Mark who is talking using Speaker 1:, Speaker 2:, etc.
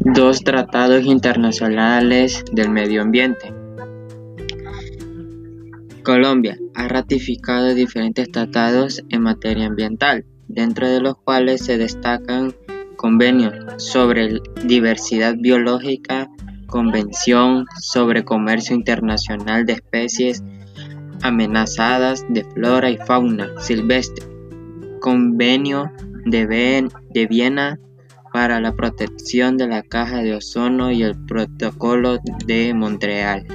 Speaker 1: dos tratados internacionales del medio ambiente. Colombia ha ratificado diferentes tratados en materia ambiental, dentro de los cuales se destacan convenios sobre diversidad biológica, Convención sobre Comercio Internacional de Especies Amenazadas de Flora y Fauna Silvestre, Convenio de, de Viena para la protección de la caja de ozono y el Protocolo de Montreal.